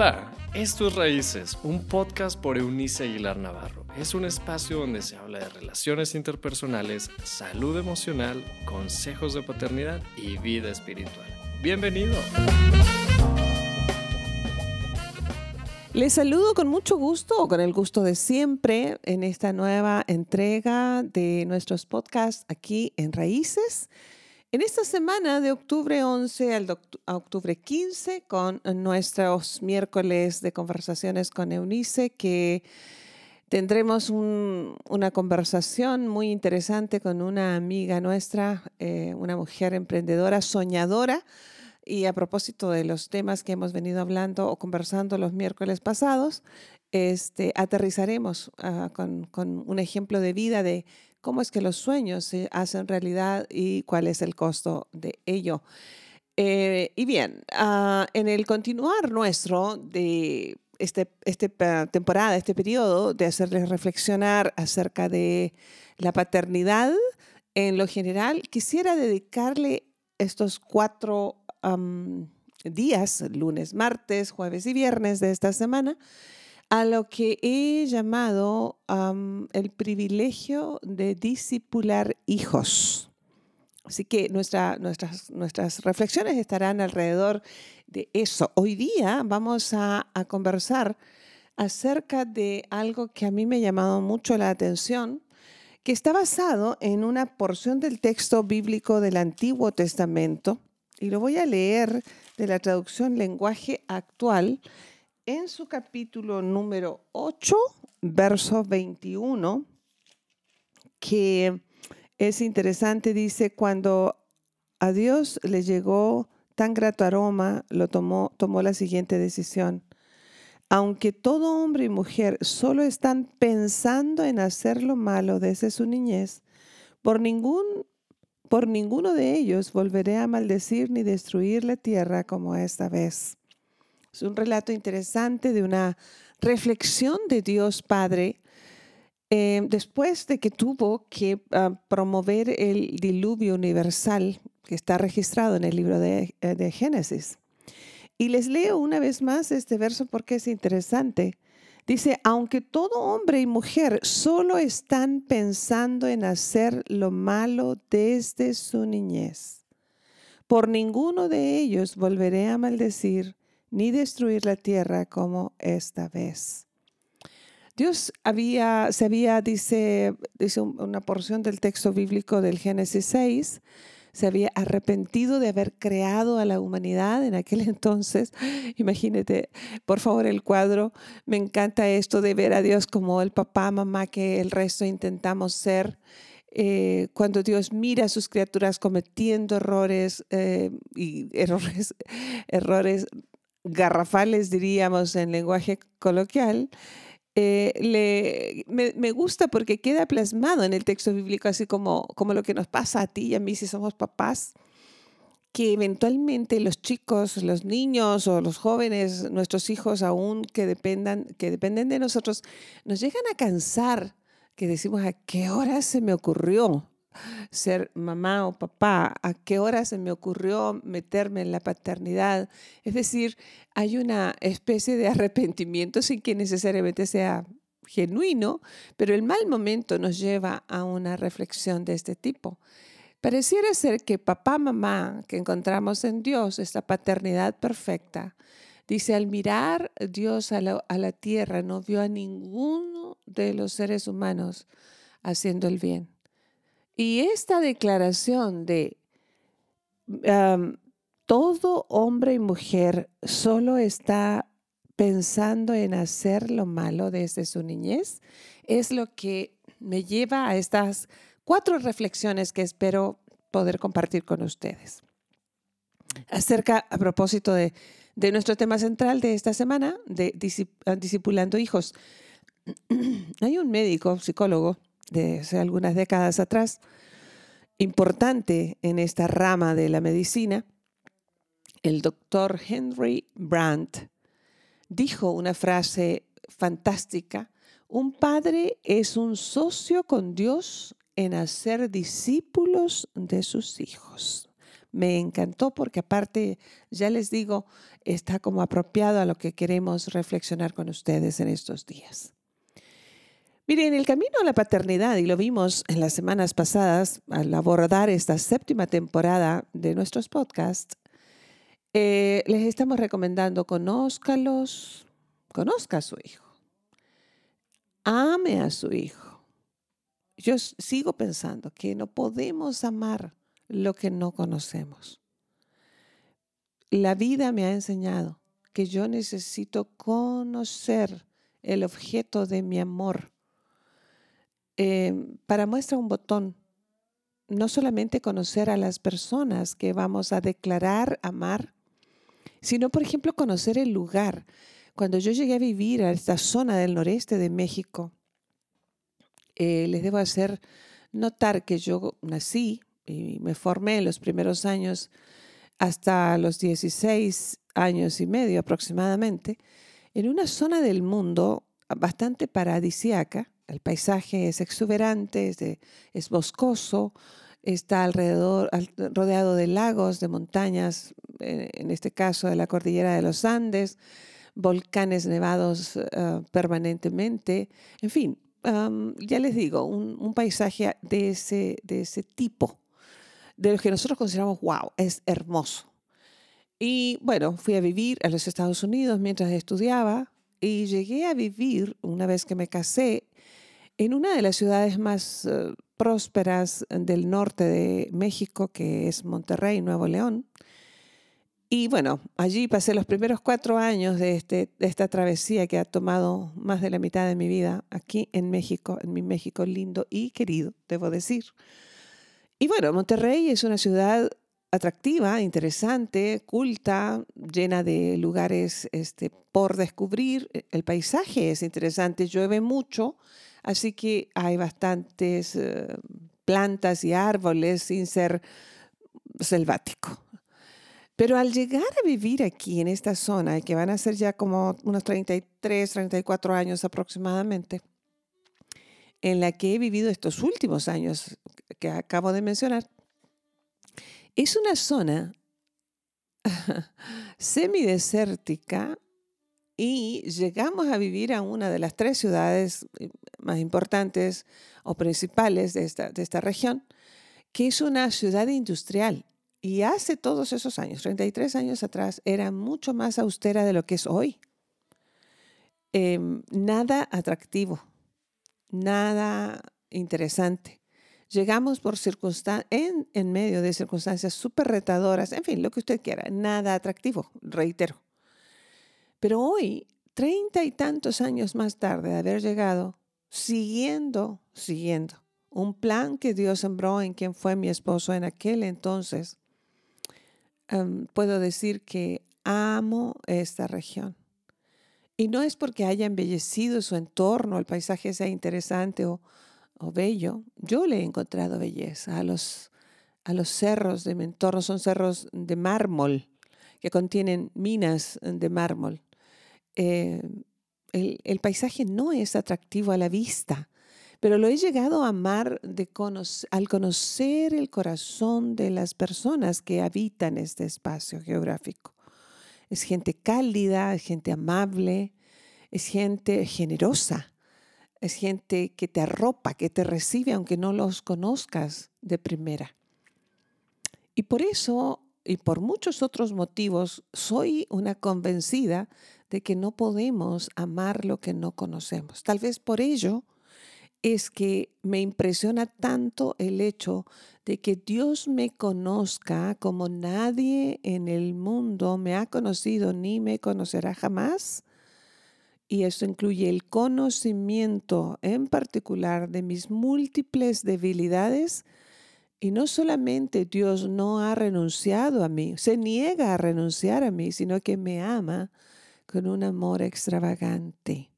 Hola, esto es Raíces, un podcast por Eunice Aguilar Navarro. Es un espacio donde se habla de relaciones interpersonales, salud emocional, consejos de paternidad y vida espiritual. Bienvenido. Les saludo con mucho gusto o con el gusto de siempre en esta nueva entrega de nuestros podcasts aquí en Raíces. En esta semana de octubre 11 al a octubre 15 con nuestros miércoles de conversaciones con Eunice que tendremos una conversación muy interesante con una amiga nuestra, eh, una mujer emprendedora, soñadora, y a propósito de los temas que hemos venido hablando o conversando los miércoles pasados, este, aterrizaremos ah, con, un ejemplo de vida de cómo es que los sueños se hacen realidad y cuál es el costo de ello. Eh, y bien, ah, en el continuar nuestro de este, este temporada, este periodo, de hacerles reflexionar acerca de la paternidad en lo general, quisiera dedicarle estos cuatro días, lunes, martes, jueves y viernes de esta semana, a lo que he llamado el privilegio de discipular hijos. Así que nuestra, nuestras, nuestras reflexiones estarán alrededor de eso. Hoy día vamos a, a conversar acerca de algo que a mí me ha llamado mucho la atención, que está basado en una porción del texto bíblico del Antiguo Testamento y lo voy a leer de la traducción lenguaje actual en su capítulo número 8, verso 21, que es interesante, dice, cuando a Dios le llegó tan grato aroma, lo tomó, tomó la siguiente decisión. Aunque todo hombre y mujer solo están pensando en hacer lo malo desde su niñez, por ningún por ninguno de ellos volveré a maldecir ni destruir la tierra como esta vez. Es un relato interesante de una reflexión de Dios Padre eh, después de que tuvo que ah, promover el diluvio universal que está registrado en el libro de, eh, de Génesis. Y les leo una vez más este verso porque es interesante. Dice, aunque todo hombre y mujer solo están pensando en hacer lo malo desde su niñez, por ninguno de ellos volveré a maldecir ni destruir la tierra como esta vez. Dios había, se había, dice, dice una porción del texto bíblico del Génesis 6, se había arrepentido de haber creado a la humanidad en aquel entonces. Imagínate, por favor, el cuadro. Me encanta esto de ver a Dios como el papá, mamá que el resto intentamos ser. Eh, cuando Dios mira a sus criaturas cometiendo errores eh, y errores, errores garrafales, diríamos en lenguaje coloquial, eh, le, me, gusta porque queda plasmado en el texto bíblico, así como, como lo que nos pasa a ti y a mí si somos papás, que eventualmente los chicos, los niños o los jóvenes, nuestros hijos aún que, dependan, que dependen de nosotros, nos llegan a cansar, que decimos, ¿a qué hora se me ocurrió? Ser mamá o papá, a qué hora se me ocurrió meterme en la paternidad. Es decir, hay una especie de arrepentimiento sin que necesariamente sea genuino, pero el mal momento nos lleva a una reflexión de este tipo. Pareciera ser que papá, mamá, que encontramos en Dios, esta paternidad perfecta, dice, al mirar Dios a la, a la tierra, no vio a ninguno de los seres humanos haciendo el bien y esta declaración de todo hombre y mujer solo está pensando en hacer lo malo desde su niñez es lo que me lleva a estas cuatro reflexiones que espero poder compartir con ustedes. Acerca, a propósito de, nuestro tema central de esta semana, de discipulando hijos. Hay un médico, psicólogo, de hace algunas décadas atrás, importante en esta rama de la medicina, el doctor Henry Brandt dijo una frase fantástica, un padre es un socio con Dios en hacer discípulos de sus hijos. Me encantó porque aparte, ya les digo, está como apropiado a lo que queremos reflexionar con ustedes en estos días. Miren, el camino a la paternidad, y lo vimos en las semanas pasadas al abordar esta séptima temporada de nuestros podcasts, eh, les estamos recomendando conózcalos, conozca a su hijo, ame a su hijo. Yo sigo pensando que no podemos amar lo que no conocemos. La vida me ha enseñado que yo necesito conocer el objeto de mi amor. Em, para muestra un botón, no solamente conocer a las personas que vamos a declarar amar, sino, por ejemplo, conocer el lugar. Cuando yo llegué a vivir a esta zona del noreste de México, eh, les debo hacer notar que yo nací y me formé en los primeros años hasta los 16 años y medio aproximadamente, en una zona del mundo bastante paradisiaca. El paisaje es exuberante, es, boscoso, está alrededor, rodeado de lagos, de montañas, eh, en este caso de la cordillera de los Andes, volcanes nevados eh, permanentemente, en fin, ya les digo, un, paisaje de ese, de ese tipo de los que nosotros consideramos, wow, es hermoso. Y bueno, fui a vivir a los Estados Unidos mientras estudiaba y llegué a vivir, una vez que me casé, en una de las ciudades más eh, prósperas del norte de México, que es Monterrey, Nuevo León. Y bueno, allí pasé los primeros cuatro años de, este, de esta travesía que ha tomado más de la mitad de mi vida aquí en México, en mi México lindo y querido, debo decir. Y bueno, Monterrey es una ciudad atractiva, interesante, culta, llena de lugares este, por descubrir. El paisaje es interesante, llueve mucho, así que hay bastantes eh, plantas y árboles sin ser selvático. Pero al llegar a vivir aquí en esta zona, que van a ser ya como unos 33, 34 años aproximadamente, en la que he vivido estos últimos años que acabo de mencionar, es una zona semidesértica y llegamos a vivir a una de las tres ciudades eh, más importantes o principales de esta, de esta región, que es una ciudad industrial. Y hace todos esos años, 33 años atrás, era mucho más austera de lo que es hoy. Em, nada atractivo nada interesante. Llegamos por circunstancias, en, en medio de circunstancias súper retadoras, en fin, lo que usted quiera, nada atractivo, reitero. Pero hoy, treinta y tantos años más tarde de haber llegado, siguiendo, siguiendo un plan que Dios sembró en quien fue mi esposo en aquel entonces, puedo decir que amo esta región. Y no es porque haya embellecido su entorno, el paisaje sea interesante o, bello. Yo le he encontrado belleza a los, a los cerros de mi entorno. Son cerros de mármol que contienen minas de mármol. Eh, el, paisaje no es atractivo a la vista, pero lo he llegado a amar al conocer el corazón de las personas que habitan este espacio geográfico. Es gente cálida, es gente amable, es gente generosa, es gente que te arropa, que te recibe aunque no los conozcas de primera. Y por eso y por muchos otros motivos soy una convencida de que no podemos amar lo que no conocemos. Tal vez por ello es que me impresiona tanto el hecho de que Dios me conozca como nadie en el mundo me ha conocido ni me conocerá jamás. Y esto incluye el conocimiento en particular de mis múltiples debilidades. Y no solamente Dios no ha renunciado a mí, se niega a renunciar a mí, sino que me ama con un amor extravagante.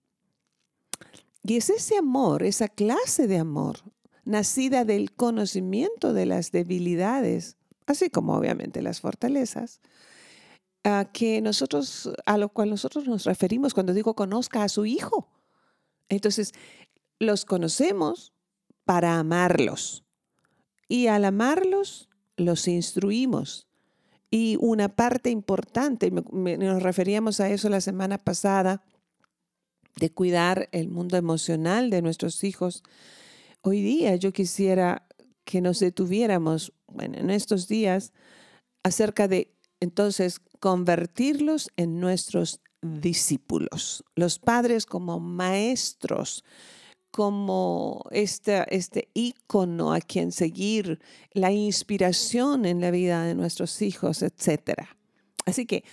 Y es ese amor, esa clase de amor, nacida del conocimiento de las debilidades, así como obviamente las fortalezas, a que nosotros, a lo cual nosotros nos referimos cuando digo conozca a su hijo. Entonces, los conocemos para amarlos. Y al amarlos, los instruimos. Y una parte importante, nos referíamos a eso la semana pasada, de cuidar el mundo emocional de nuestros hijos. Hoy día yo quisiera que nos detuviéramos, bueno, en estos días, acerca de entonces convertirlos en nuestros discípulos, los padres como maestros, como este, este ícono a quien seguir, la inspiración en la vida de nuestros hijos, etc. Así que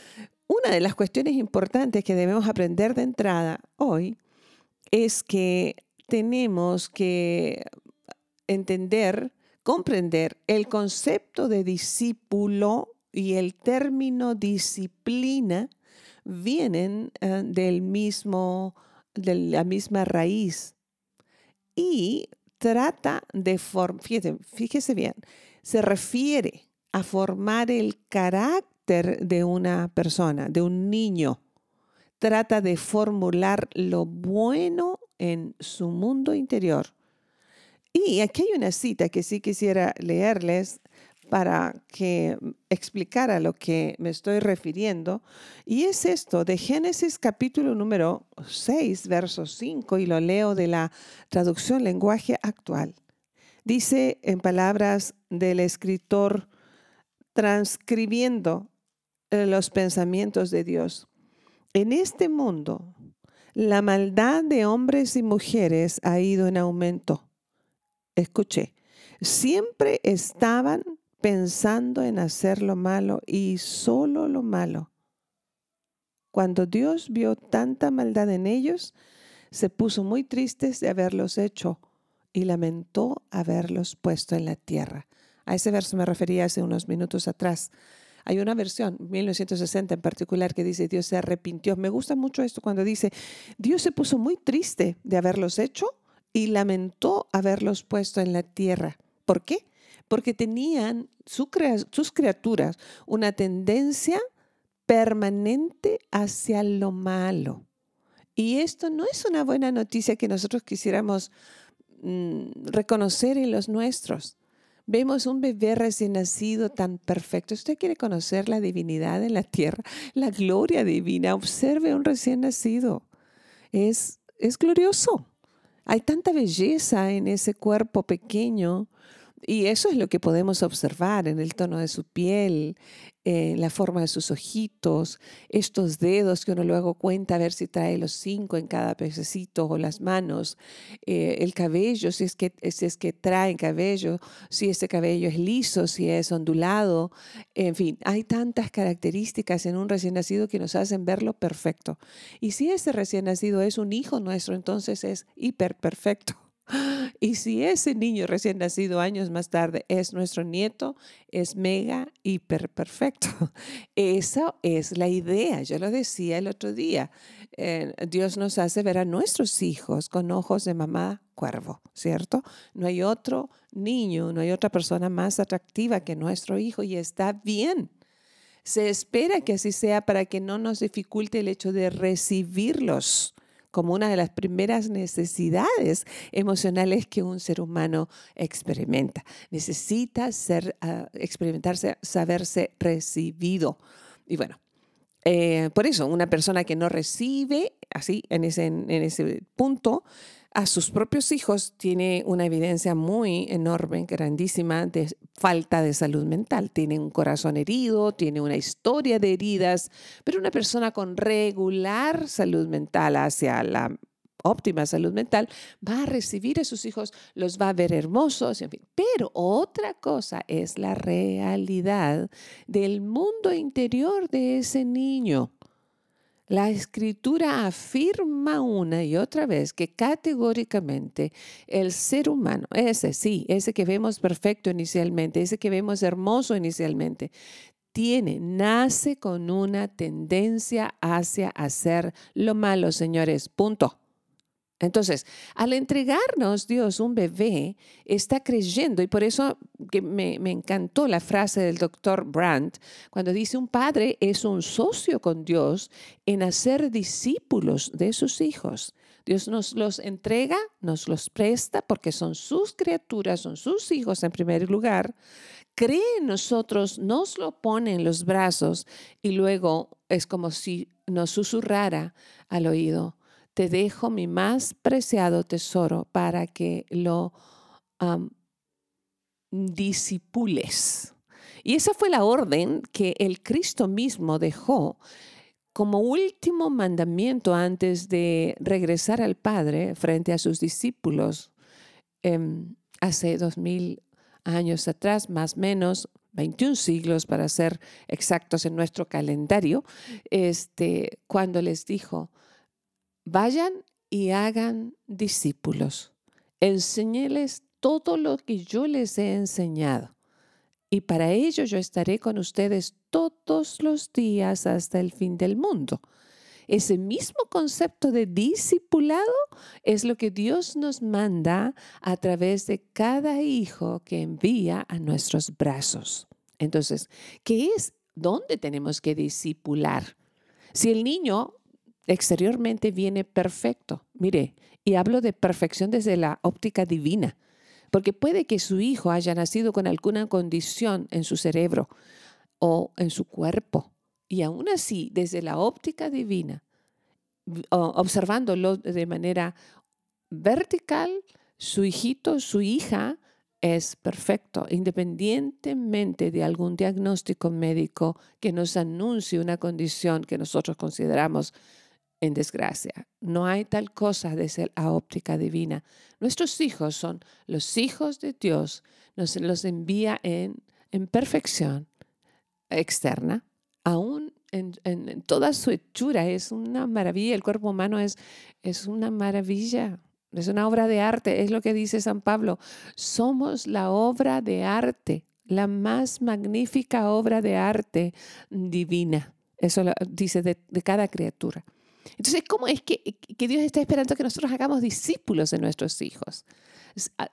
una de las cuestiones importantes que debemos aprender de entrada hoy es que tenemos que entender, comprender el concepto de discípulo y el término disciplina vienen eh, del mismo, de la misma raíz y trata de formar, fíjese, bien, se refiere a formar el carácter de una persona, de un niño. Trata de formular lo bueno en su mundo interior. Y aquí hay una cita que sí quisiera leerles para que explicara lo que me estoy refiriendo. Y es esto de Génesis capítulo número 6, verso 5, y lo leo de la traducción lenguaje actual. Dice en palabras del escritor transcribiendo eh, los pensamientos de Dios. En este mundo, la maldad de hombres y mujeres ha ido en aumento. Escuché, siempre estaban pensando en hacer lo malo y solo lo malo. Cuando Dios vio tanta maldad en ellos, se puso muy triste de haberlos hecho y lamentó haberlos puesto en la tierra. A ese verso me refería hace unos minutos atrás. Hay una versión, 1960 en particular, que dice Dios se arrepintió. Me gusta mucho esto cuando dice Dios se puso muy triste de haberlos hecho y lamentó haberlos puesto en la tierra. ¿Por qué? Porque tenían sus criaturas una tendencia permanente hacia lo malo. Y esto no es una buena noticia que nosotros quisiéramos mm, reconocer en los nuestros. Vemos un bebé recién nacido tan perfecto. Usted quiere conocer la divinidad en la tierra, la gloria divina. Observe un recién nacido. Es, es glorioso. Hay tanta belleza en ese cuerpo pequeño y eso es lo que podemos observar en el tono de su piel, en la forma de sus ojitos, estos dedos que uno luego cuenta a ver si trae los cinco en cada pececito o las manos, eh, el cabello, si es, que, si es que trae cabello, si ese cabello es liso, si es ondulado, en fin, hay tantas características en un recién nacido que nos hacen verlo perfecto. Y si ese recién nacido es un hijo nuestro, entonces es hiper perfecto. Y si ese niño recién nacido años más tarde es nuestro nieto, es mega, hiper perfecto. Esa es la idea. Yo lo decía el otro día. Eh, Dios nos hace ver a nuestros hijos con ojos de mamá cuervo, ¿cierto? No hay otro niño, no hay otra persona más atractiva que nuestro hijo y está bien. Se espera que así sea para que no nos dificulte el hecho de recibirlos como una de las primeras necesidades emocionales que un ser humano experimenta. Necesita ser, ah, experimentarse, saberse recibido. Y bueno, eh, por eso una persona que no recibe, así, en ese, en ese punto, a sus propios hijos tiene una evidencia muy enorme, grandísima, de falta de salud mental. Tiene un corazón herido, tiene una historia de heridas, pero una persona con regular salud mental hacia la óptima salud mental, va a recibir a sus hijos, los va a ver hermosos, en fin. Pero otra cosa es la realidad del mundo interior de ese niño. La escritura afirma una y otra vez que categóricamente el ser humano, ese sí, ese que vemos perfecto inicialmente, ese que vemos hermoso inicialmente, tiene, nace con una tendencia hacia hacer lo malo, señores, punto. Entonces, al entregarnos Dios un bebé, está creyendo, y por eso que me, encantó la frase del doctor Brandt, cuando dice un padre es un socio con Dios en hacer discípulos de sus hijos. Dios nos los entrega, nos los presta porque son sus criaturas, son sus hijos en primer lugar. Cree en nosotros, nos lo pone en los brazos y luego es como si nos susurrara al oído, te dejo mi más preciado tesoro para que lo disipules. Y esa fue la orden que el Cristo mismo dejó como último mandamiento antes de regresar al Padre frente a sus discípulos em, hace dos mil años atrás, más o menos 21 siglos para ser exactos en nuestro calendario, este, cuando les dijo, vayan y hagan discípulos, enséñeles todo lo que yo les he enseñado. Y para ello yo estaré con ustedes todos los días hasta el fin del mundo. Ese mismo concepto de discipulado es lo que Dios nos manda a través de cada hijo que envía a nuestros brazos. Entonces, ¿qué es? ¿Dónde tenemos que discipular? Si el niño exteriormente viene perfecto, mire, y hablo de perfección desde la óptica divina, porque puede que su hijo haya nacido con alguna condición en su cerebro o en su cuerpo. Y aún así, desde la óptica divina, observándolo de manera vertical, su hijito, su hija es perfecto, independientemente de algún diagnóstico médico que nos anuncie una condición que nosotros consideramos en desgracia. No hay tal cosa de ser a óptica divina. Nuestros hijos son los hijos de Dios. Nos los envía en, en perfección externa, aún en, en, toda su hechura. Es una maravilla. El cuerpo humano es, es una maravilla. Es una obra de arte. Es lo que dice San Pablo. Somos la obra de arte, la más magnífica obra de arte divina. Eso dice de, de cada criatura. Entonces, ¿cómo es que, Dios está esperando que nosotros hagamos discípulos de nuestros hijos?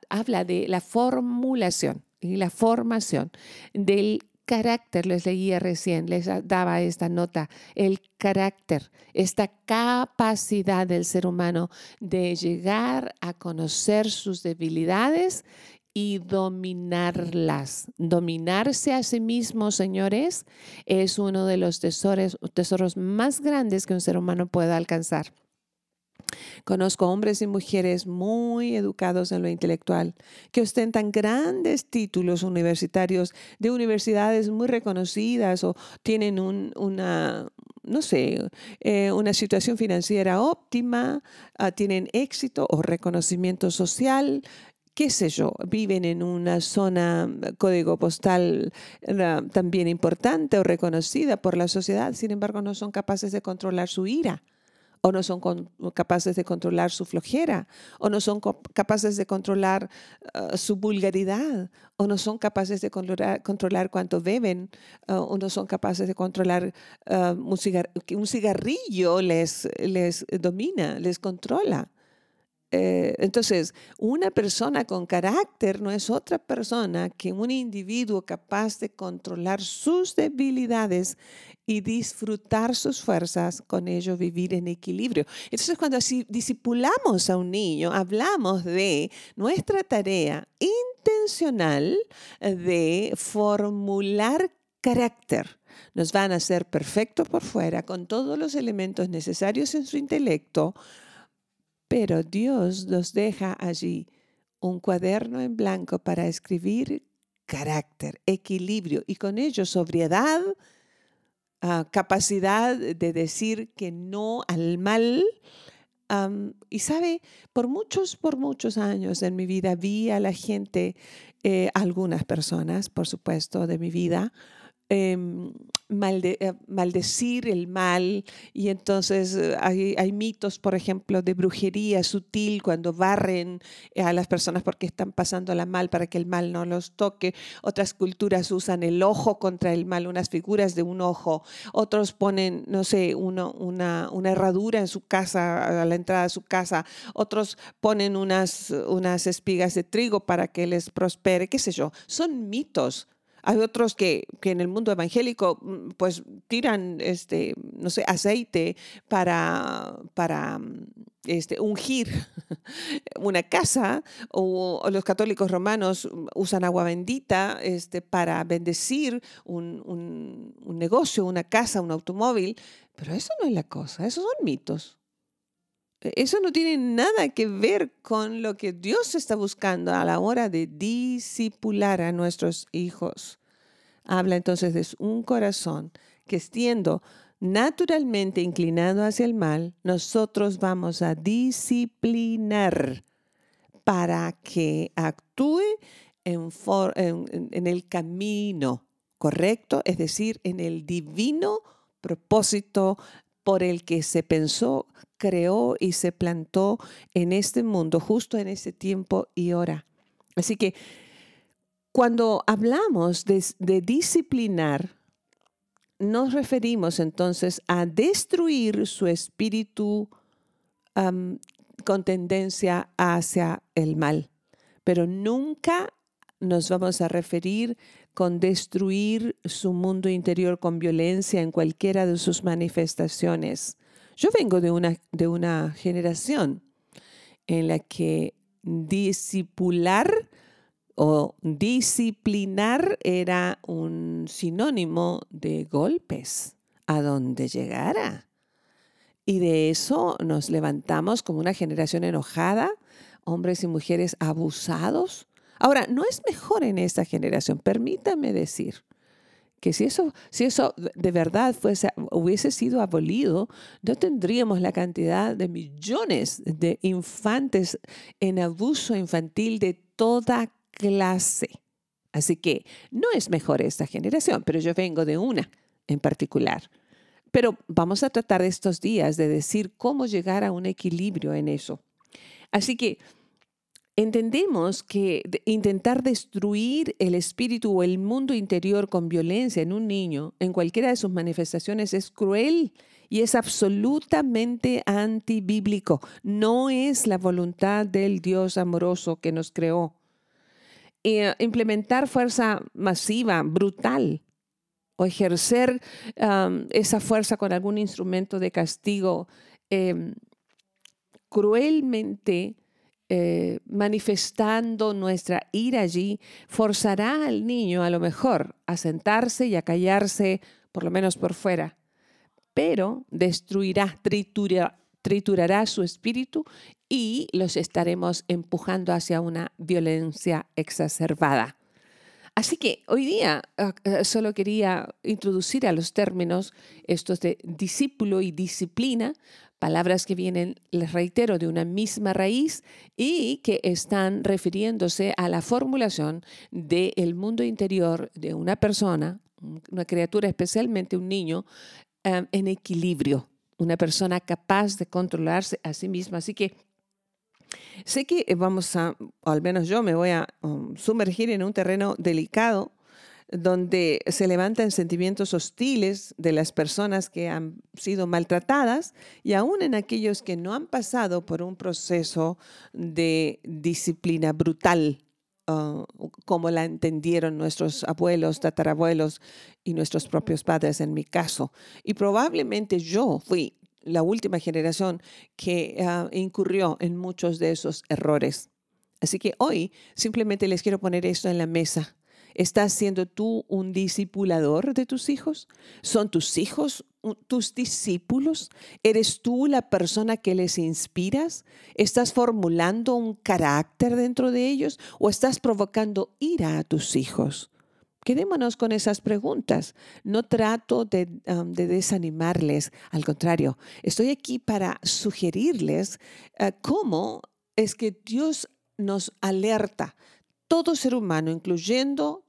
Habla de la formulación y la formación del carácter, les leía recién, les daba esta nota, el carácter, esta capacidad del ser humano de llegar a conocer sus debilidades y dominarlas. Dominarse a sí mismo, señores, es uno de los tesoros, tesoros más grandes que un ser humano pueda alcanzar. Conozco hombres y mujeres muy educados en lo intelectual, que ostentan grandes títulos universitarios de universidades muy reconocidas o tienen una, no sé, eh, una situación financiera óptima, ah, tienen éxito o reconocimiento social, qué sé yo, viven en una zona código postal eh, también importante o reconocida por la sociedad, sin embargo no son capaces de controlar su ira o no son capaces de controlar su flojera, o no son capaces de controlar eh, su vulgaridad, o no son capaces de controlar, cuánto beben, eh, o no son capaces de controlar que un cigarrillo les, les domina, les controla. Eh, entonces, una persona con carácter no es otra persona que un individuo capaz de controlar sus debilidades y disfrutar sus fuerzas, con ello vivir en equilibrio. Entonces, cuando así discipulamos a un niño, hablamos de nuestra tarea intencional de formular carácter. Nos van a hacer perfecto por fuera, con todos los elementos necesarios en su intelecto, pero Dios nos deja allí un cuaderno en blanco para escribir carácter, equilibrio y con ello sobriedad, ah, capacidad de decir que no al mal. y sabe, por muchos, por muchos años en mi vida vi a la gente, eh, algunas personas, por supuesto, de mi vida, Em, eh, maldecir el mal y entonces eh, hay, mitos, por ejemplo, de brujería sutil cuando barren a las personas porque están pasando la mal para que el mal no los toque. Otras culturas usan el ojo contra el mal, unas figuras de un ojo. Otros ponen, no sé, una, una herradura en su casa, a la entrada de su casa. Otros ponen unas, unas espigas de trigo para que les prospere, qué sé yo. Son mitos hay otros que, en el mundo evangélico mm, pues tiran, este, no sé, aceite para, para mm, este, ungir una casa o, los católicos romanos usan agua bendita este, para bendecir un, un negocio, una casa, un automóvil, pero eso no es la cosa, esos son mitos. E, eso no tiene nada que ver con lo que Dios está buscando a la hora de disipular a nuestros hijos. Habla entonces de un corazón que siendo naturalmente inclinado hacia el mal, nosotros vamos a disciplinar para que actúe en, el camino correcto, es decir, en el divino propósito por el que se pensó, creó y se plantó en este mundo, justo en ese tiempo y hora. Así que cuando hablamos de, disciplinar, nos referimos entonces a destruir su espíritu con tendencia hacia el mal, pero nunca nos vamos a referir con destruir su mundo interior con violencia en cualquiera de sus manifestaciones. Yo vengo de una, de una generación en la que discipular o disciplinar era un sinónimo de golpes a donde llegara. Y de eso nos levantamos como una generación enojada, hombres y mujeres abusados. Ahora, no es mejor en esta generación, permítame decir que si eso, si eso de verdad fuese, hubiese sido abolido, no tendríamos la cantidad de millones de infantes en abuso infantil de toda clase. Así que no es mejor esta generación, pero yo vengo de una en particular. Pero vamos a tratar estos días de decir cómo llegar a un equilibrio en eso. Así que entendemos que intentar destruir el espíritu o el mundo interior con violencia en un niño, en cualquiera de sus manifestaciones, es cruel y es absolutamente antibíblico. No es la voluntad del Dios amoroso que nos creó. Eh, implementar fuerza masiva, brutal, o ejercer esa fuerza con algún instrumento de castigo em, cruelmente eh, manifestando nuestra ira allí, forzará al niño a lo mejor a sentarse y a callarse, por lo menos por fuera, pero destruirá, triturará, triturará su espíritu y los estaremos empujando hacia una violencia exacerbada. Así que hoy día ah, ah, solo quería introducir a los términos estos de discípulo y disciplina, palabras que vienen, les reitero, de una misma raíz y que están refiriéndose a la formulación del mundo interior de una persona, una criatura, especialmente un niño, ah, en equilibrio, una persona capaz de controlarse a sí misma. Así que Sé que eh, vamos a, al menos yo me voy a um, sumergir en un terreno delicado donde se levantan sentimientos hostiles de las personas que han sido maltratadas y aún en aquellos que no han pasado por un proceso de disciplina brutal, uh, como la entendieron nuestros abuelos, tatarabuelos y nuestros propios padres en mi caso. Y probablemente yo fui la última generación que ah, incurrió en muchos de esos errores. Así que hoy simplemente les quiero poner esto en la mesa. ¿Estás siendo tú un discipulador de tus hijos? ¿Son tus hijos tus discípulos? ¿Eres tú la persona que les inspiras? ¿Estás formulando un carácter dentro de ellos o estás provocando ira a tus hijos? Quedémonos con esas preguntas. No trato de, desanimarles, al contrario, estoy aquí para sugerirles eh, cómo es que Dios nos alerta, todo ser humano, incluyendo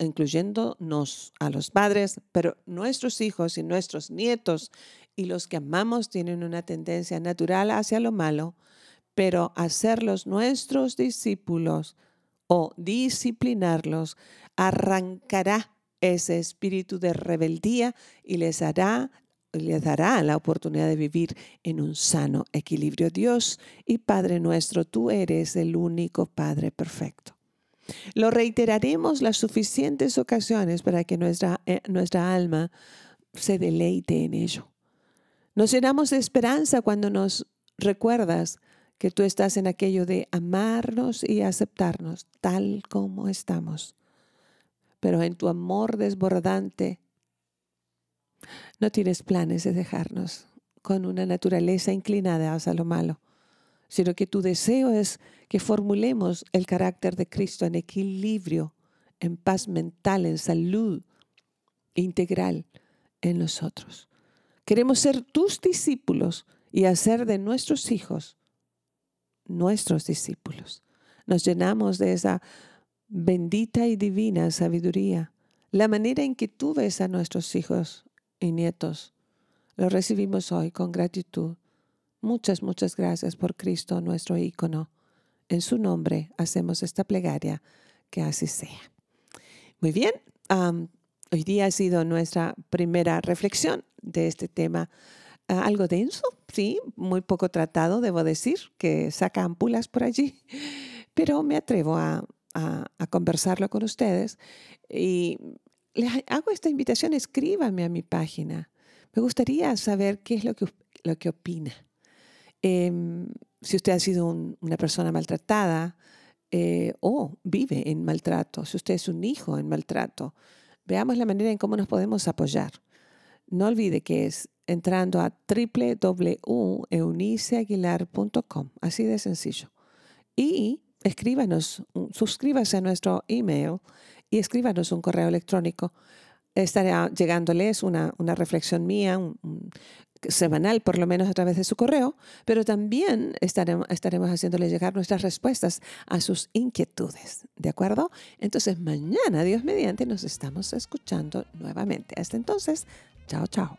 incluyéndonos a los padres, pero nuestros hijos y nuestros nietos y los que amamos tienen una tendencia natural hacia lo malo, pero hacerlos nuestros discípulos o disciplinarlos arrancará ese espíritu de rebeldía y les les dará la oportunidad de vivir en un sano equilibrio. Dios y Padre nuestro, tú eres el único Padre perfecto. Lo reiteraremos las suficientes ocasiones para que nuestra, eh, nuestra alma se deleite en ello. Nos llenamos de esperanza cuando nos recuerdas que tú estás en aquello de amarnos y aceptarnos tal como estamos. Pero en tu amor desbordante no tienes planes de dejarnos con una naturaleza inclinada hacia lo malo, sino que tu deseo es que formulemos el carácter de Cristo en equilibrio, en paz mental, en salud integral en nosotros. Queremos ser tus discípulos y hacer de nuestros hijos nuestros discípulos. Nos llenamos de esa bendita y divina sabiduría. La manera en que tú ves a nuestros hijos y nietos, lo recibimos hoy con gratitud. Muchas, muchas gracias por Cristo, nuestro ícono. En su nombre hacemos esta plegaria, que así sea. Muy bien, hoy día ha sido nuestra primera reflexión de este tema algo denso, sí, muy poco tratado, debo decir, que saca ampulas por allí, pero me atrevo a, conversarlo con ustedes y les hago esta invitación, escríbame a mi página. Me gustaría saber qué es lo que, lo que opina. Em, si usted ha sido una persona maltratada eh, o vive en maltrato, si usted es un hijo en maltrato, veamos la manera en cómo nos podemos apoyar. No olvide que es entrando a www.euniceaguilar.com, así de sencillo. Y escríbanos, suscríbase a nuestro email y escríbanos un correo electrónico. Estará llegándoles una, una reflexión mía, semanal por lo menos a través de su correo, pero también estaremos, estaremos haciéndole llegar nuestras respuestas a sus inquietudes. ¿De acuerdo? Entonces mañana, Dios mediante, nos estamos escuchando nuevamente. Hasta entonces, chao, chao.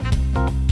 Música